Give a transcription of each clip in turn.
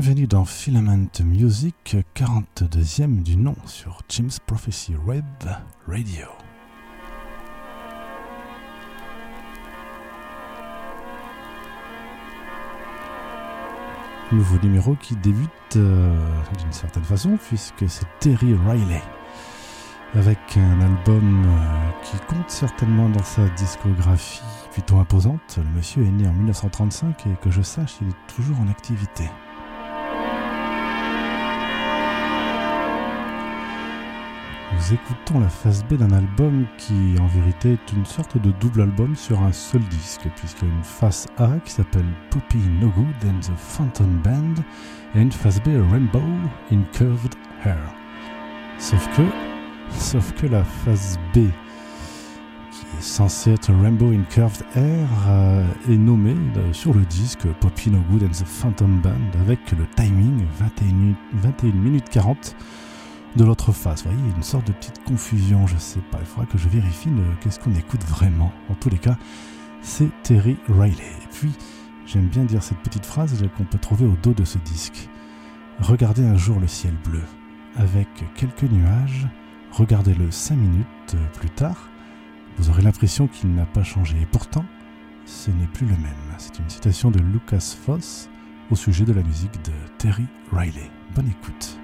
Bienvenue dans Filament Music, 42e du nom sur Jim's Prophecy Web Radio. Nouveau numéro qui débute euh, d'une certaine façon puisque c'est Terry Riley avec un album euh, qui compte certainement dans sa discographie plutôt imposante. Le monsieur est né en 1935 et que je sache il est toujours en activité. Nous écoutons la face B d'un album qui en vérité est une sorte de double album sur un seul disque, puisqu'il y a une face A qui s'appelle Poppy No Good and the Phantom Band et une face B Rainbow in Curved Hair. Sauf que, sauf que la face B qui est censée être Rainbow in Curved Hair euh, est nommée euh, sur le disque Poppy No Good and the Phantom Band avec le timing 21, 21 minutes 40 de l'autre face. Vous voyez, une sorte de petite confusion, je sais pas. Il faudra que je vérifie qu'est-ce qu'on écoute vraiment. En tous les cas, c'est Terry Riley. Et puis, j'aime bien dire cette petite phrase qu'on peut trouver au dos de ce disque. Regardez un jour le ciel bleu, avec quelques nuages, regardez-le cinq minutes plus tard, vous aurez l'impression qu'il n'a pas changé. Et pourtant, ce n'est plus le même. C'est une citation de Lucas Foss au sujet de la musique de Terry Riley. Bonne écoute.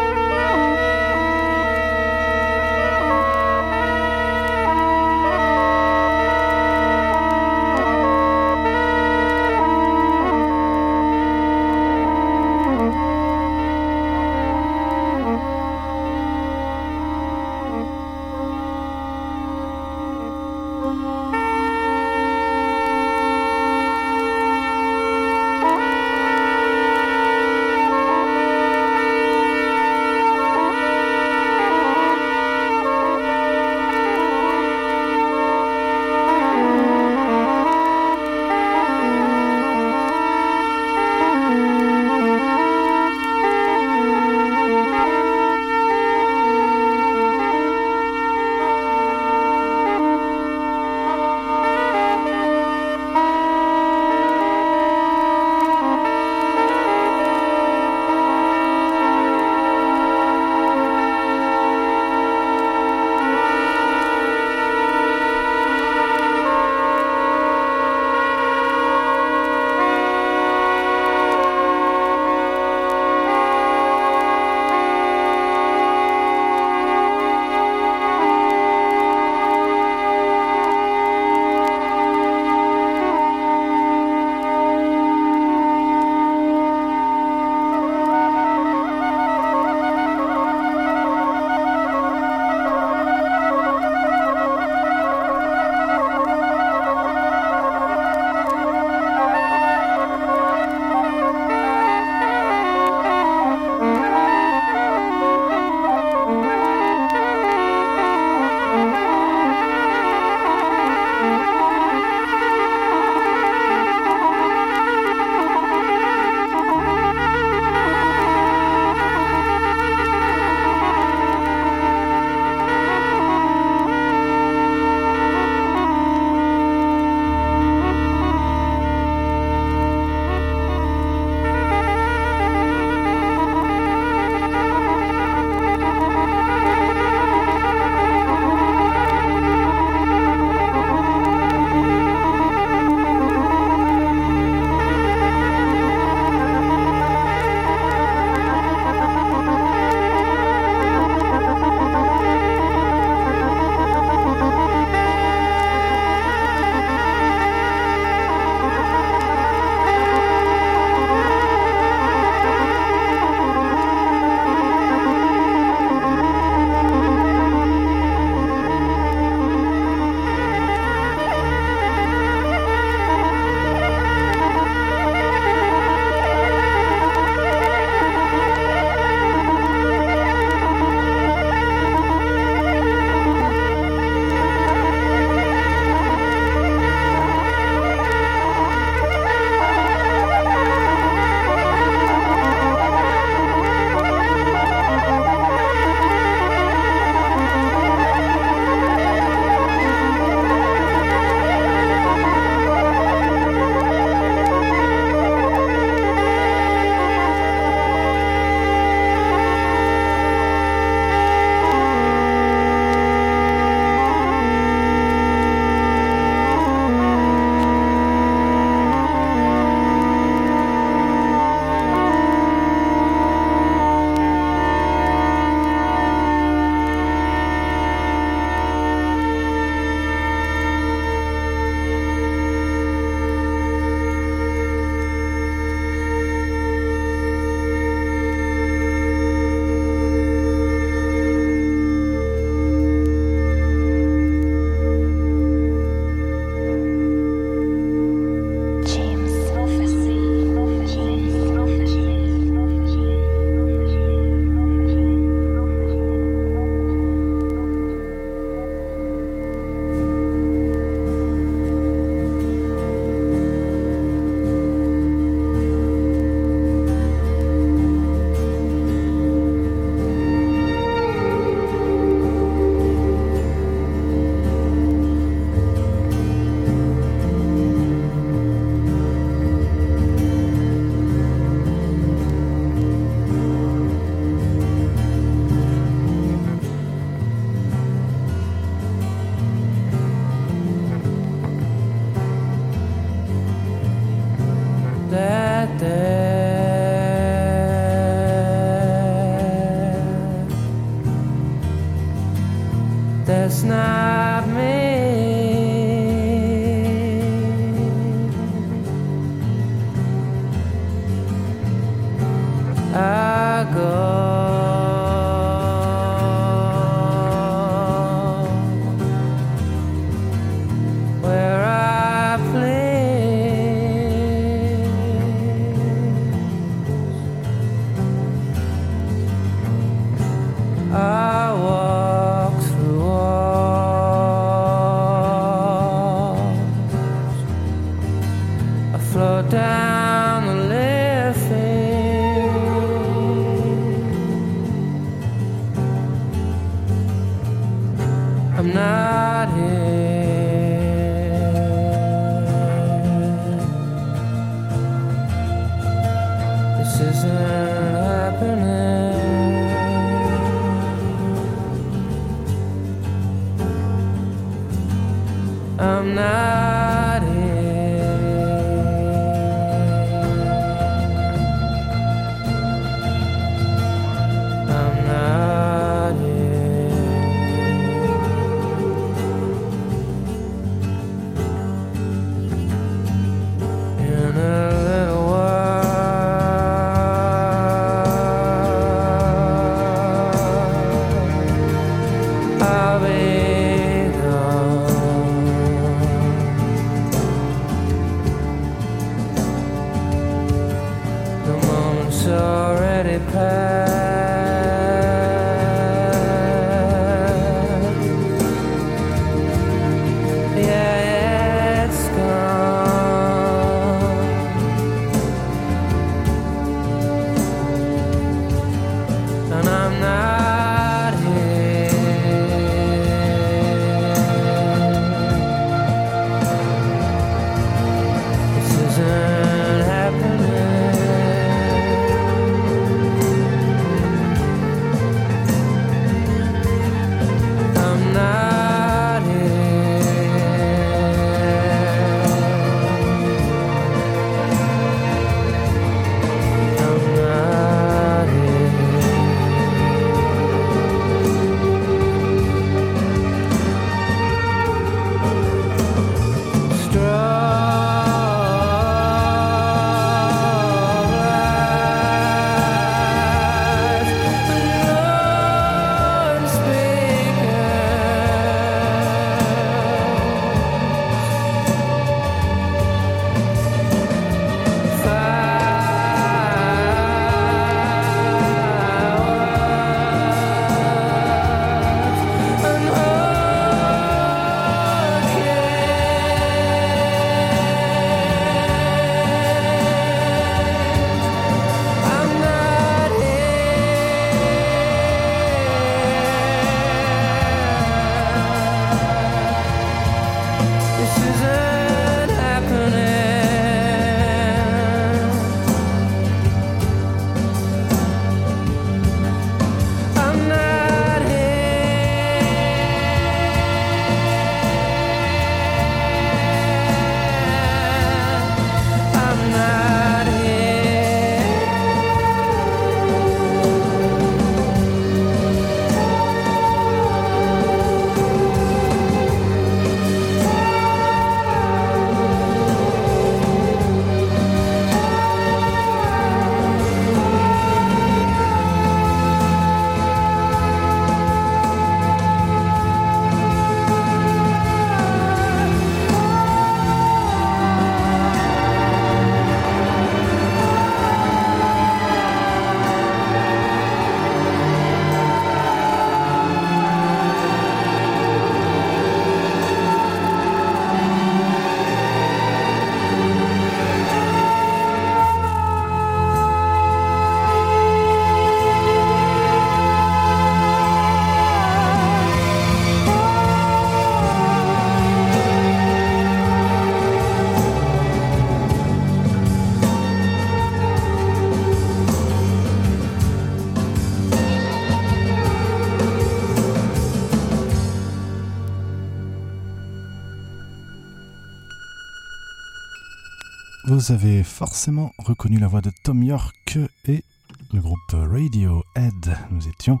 Vous avez forcément reconnu la voix de Tom York et le groupe Radiohead. Nous étions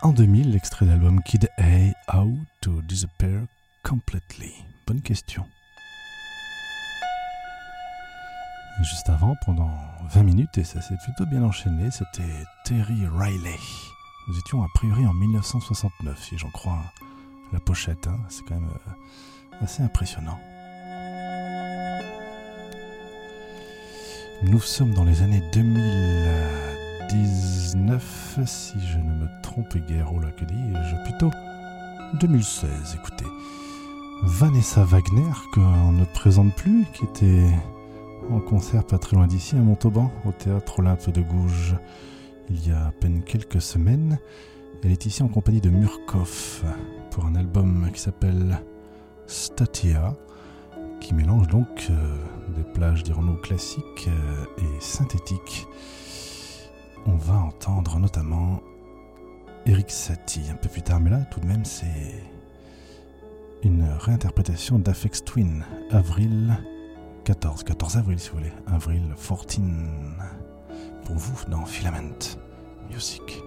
en 2000, l'extrait d'album Kid A, How to Disappear Completely. Bonne question. Juste avant, pendant 20 minutes, et ça s'est plutôt bien enchaîné, c'était Terry Riley. Nous étions a priori en 1969, si j'en crois la pochette. hein. C'est quand même euh, assez impressionnant. Nous sommes dans les années 2019, si je ne me trompe guère. Oh là, que dis-je Plutôt 2016, écoutez. Vanessa Wagner, qu'on ne présente plus, qui était en concert pas très loin d'ici, à Montauban, au théâtre Olympe de Gouges, il y a à peine quelques semaines. Elle est ici en compagnie de Murkoff pour un album qui s'appelle Statia, qui mélange donc euh, des plages, dirons-nous, classiques euh, et synthétiques. On va entendre notamment Eric Satie un peu plus tard, mais là tout de même c'est une réinterprétation d'Afex Twin, avril 14, 14 avril si vous voulez, avril 14, pour vous dans Filament Music.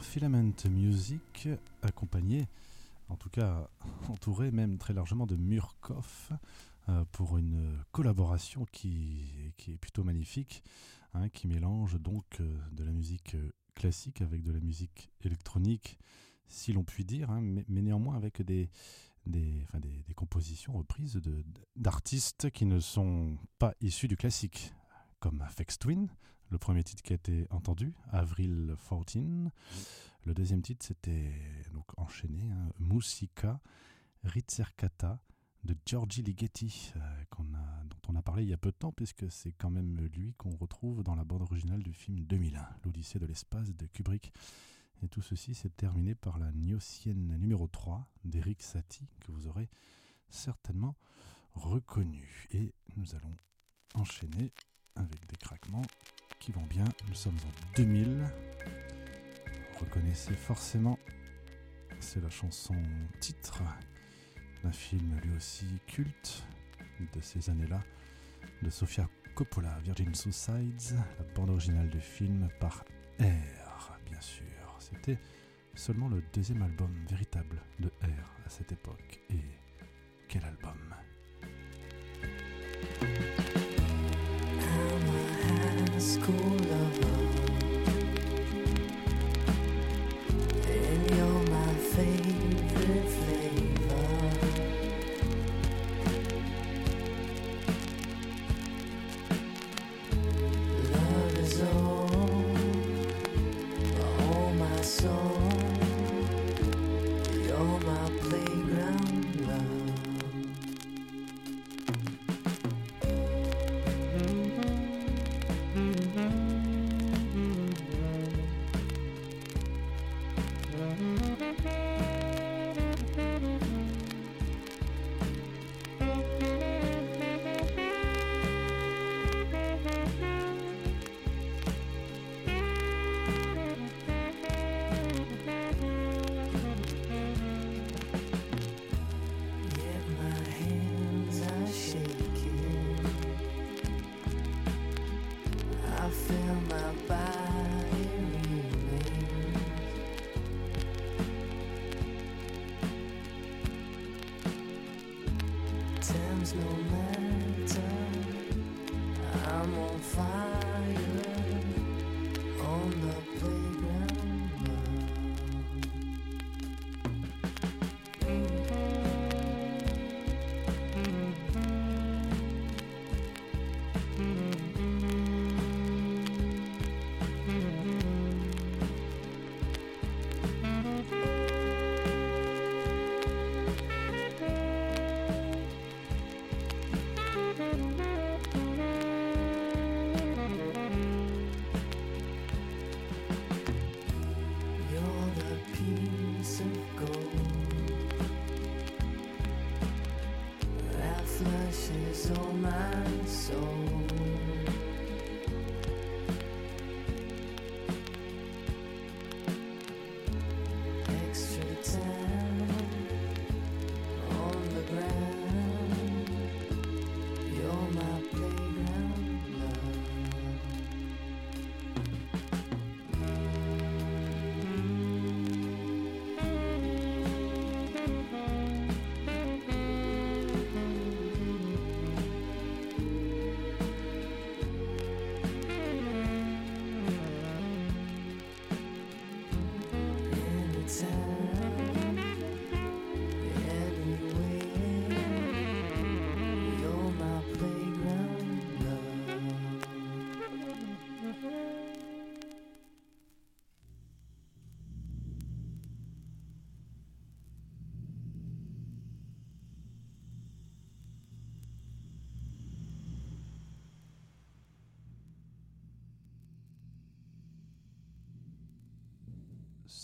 Filament Music, accompagnée, en tout cas entourée même très largement de Murkoff euh, pour une collaboration qui, qui est plutôt magnifique, hein, qui mélange donc euh, de la musique euh, classique avec de la musique électronique, si l'on peut dire, hein, mais, néanmoins avec des, des, des, compositions reprises d'artistes qui ne sont pas issus du classique, comme Afex Twin, le premier titre qui a été entendu, Avril 14. Le deuxième titre, c'était donc enchaîné, hein, Musica Ricercata de Giorgi Ligeti, euh, dont on a parlé il y a peu de temps, puisque c'est quand même lui qu'on retrouve dans la bande originale du film 2001, l'Odyssée de l'espace de Kubrick. Et tout ceci s'est terminé par la Gnossienne numéro 3 d'Eric Satie, que vous aurez certainement reconnu. Et nous allons enchaîner avec des craquements qui vont bien. Nous sommes en 2000. Vous reconnaissez forcément, c'est la chanson titre d'un film lui aussi culte de ces années-là, de Sofia Coppola, Virgin Suicides, la bande originale du film par R, bien sûr. C'était seulement le deuxième album véritable de R à cette époque. Et quel album school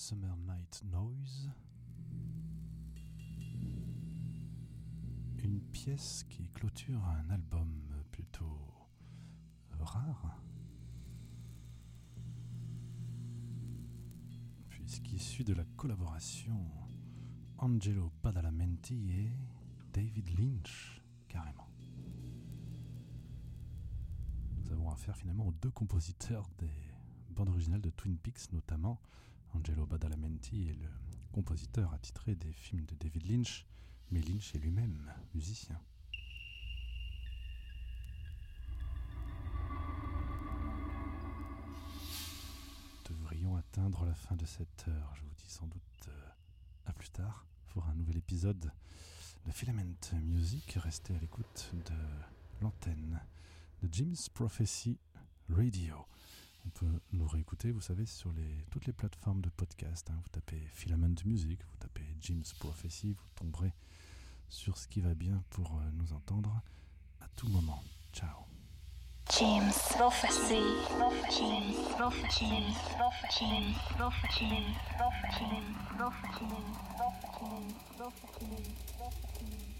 Summer Night Noise. Une pièce qui clôture un album plutôt rare. Puisqu'issu de la collaboration Angelo Badalamenti et David Lynch, carrément. Nous avons affaire finalement aux deux compositeurs des bande originale de Twin Peaks notamment. Angelo Badalamenti est le compositeur attitré des films de David Lynch, mais Lynch est lui-même musicien. devrions atteindre la fin de cette heure. Je vous dis sans doute euh, à plus tard pour un nouvel épisode de Filament Music. Restez à l'écoute de l'antenne de Jim's Prophecy Radio. On peut nous réécouter, vous savez, sur les, toutes les plateformes de podcast. hein. Vous tapez Filament Music, vous tapez Jim's Prophecy, vous tomberez sur ce qui va bien pour euh, nous entendre à tout moment. Ciao. James Prophecy. James Prophecy. James Prophecy. James Prophecy. James Prophecy. James Prophecy. James Prophecy. James Prophecy.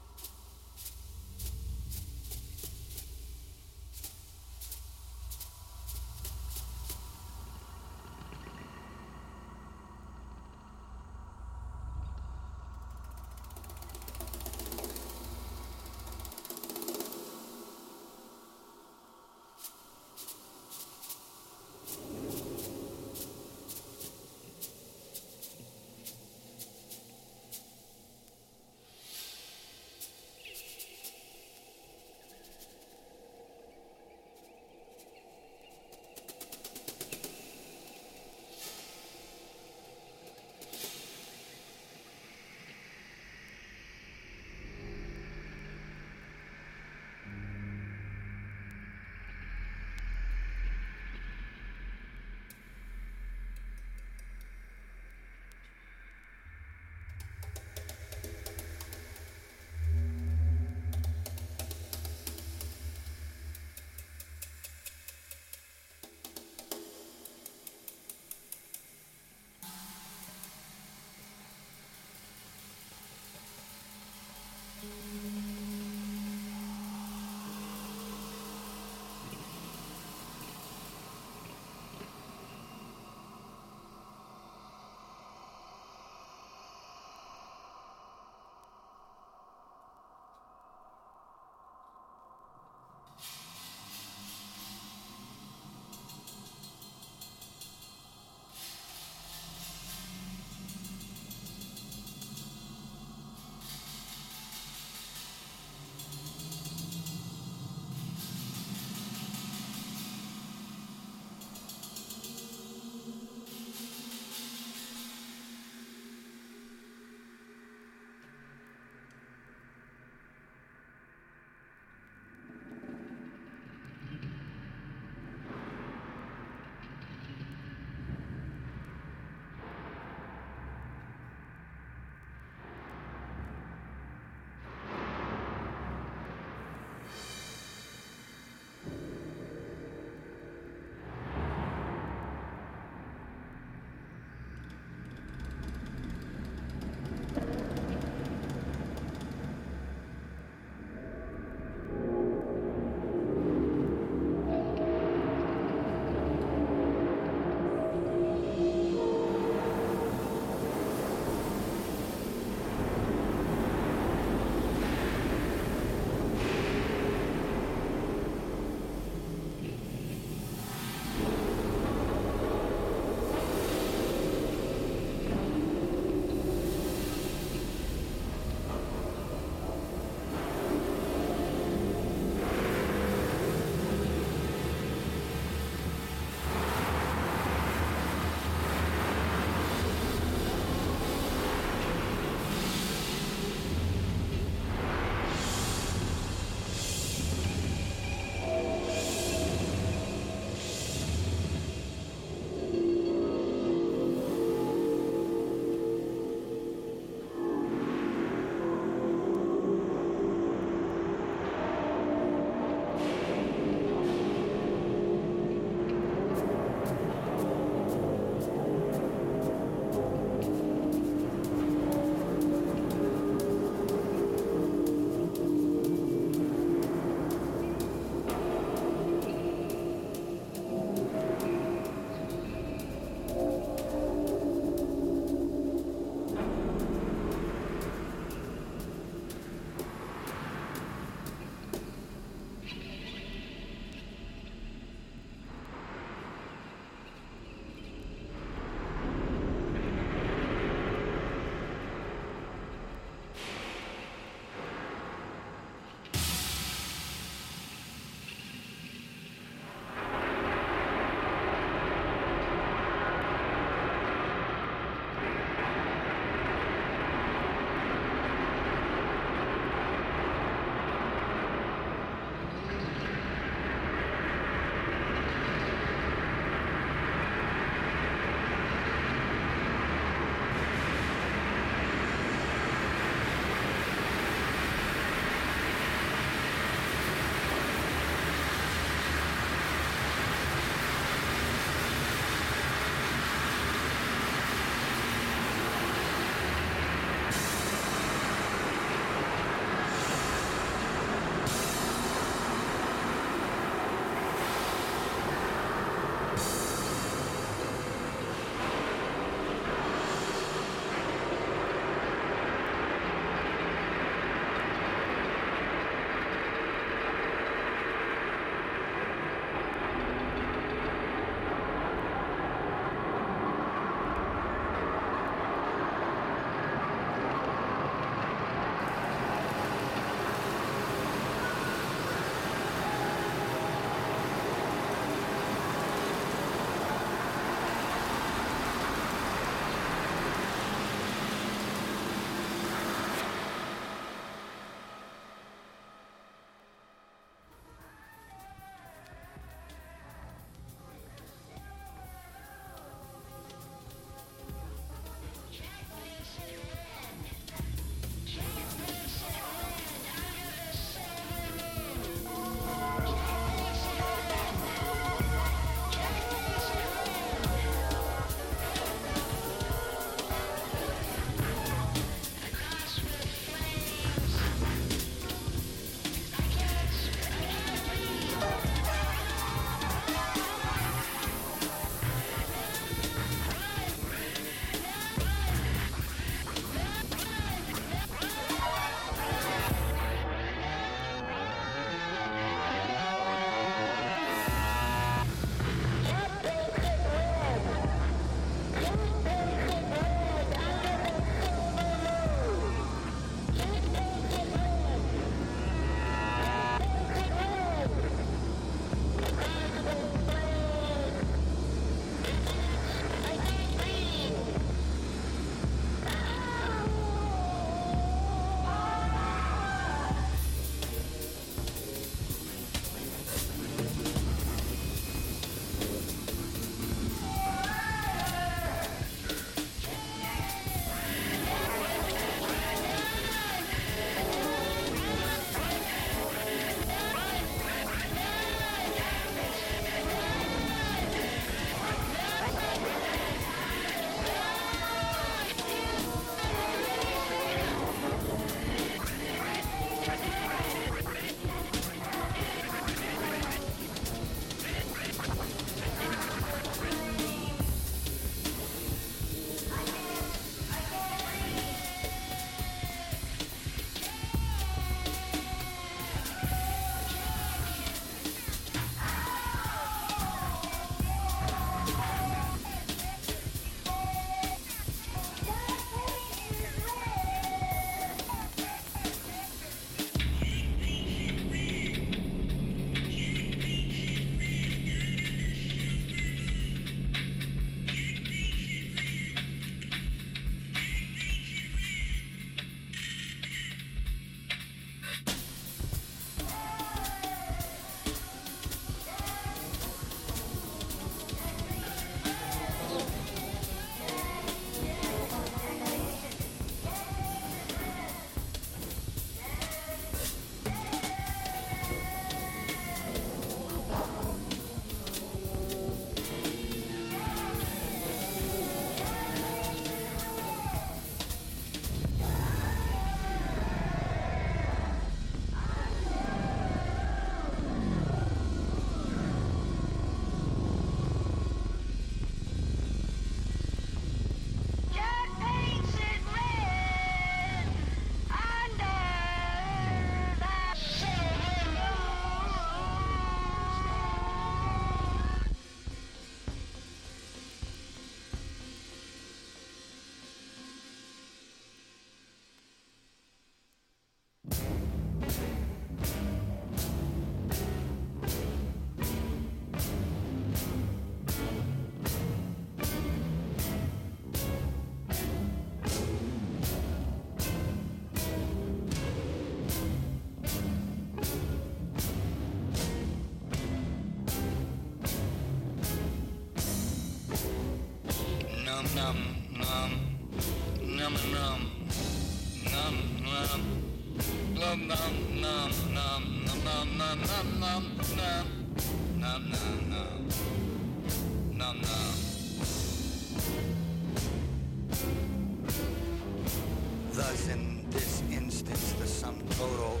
Thus, in this instance, the sum total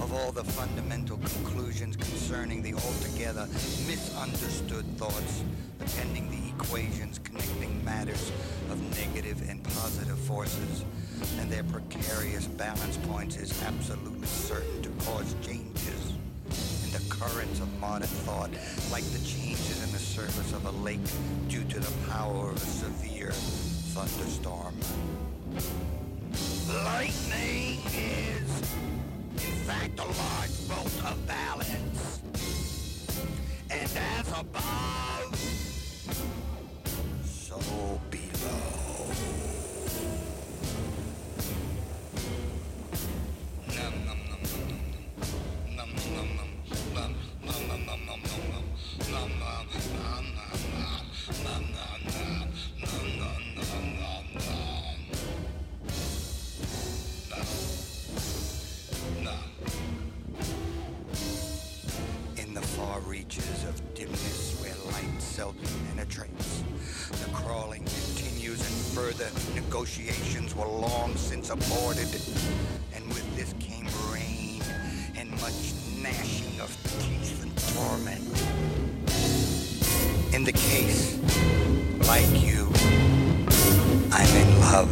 of all the fundamental conclusions concerning the altogether misunderstood thoughts attending the equations connecting matters of negative and positive forces and their precarious balance points is absolutely certain to cause changes currents of modern thought, like the changes in the surface of a lake due to the power of a severe thunderstorm. Lightning is, in fact, a large bolt of balance. And as above, so below. Negotiations were long since aborted. And with this came rain and much gnashing of teeth and torment. In the case, like you, I'm in love.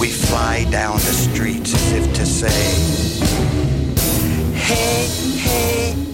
We fly down the streets as if to say, Hey,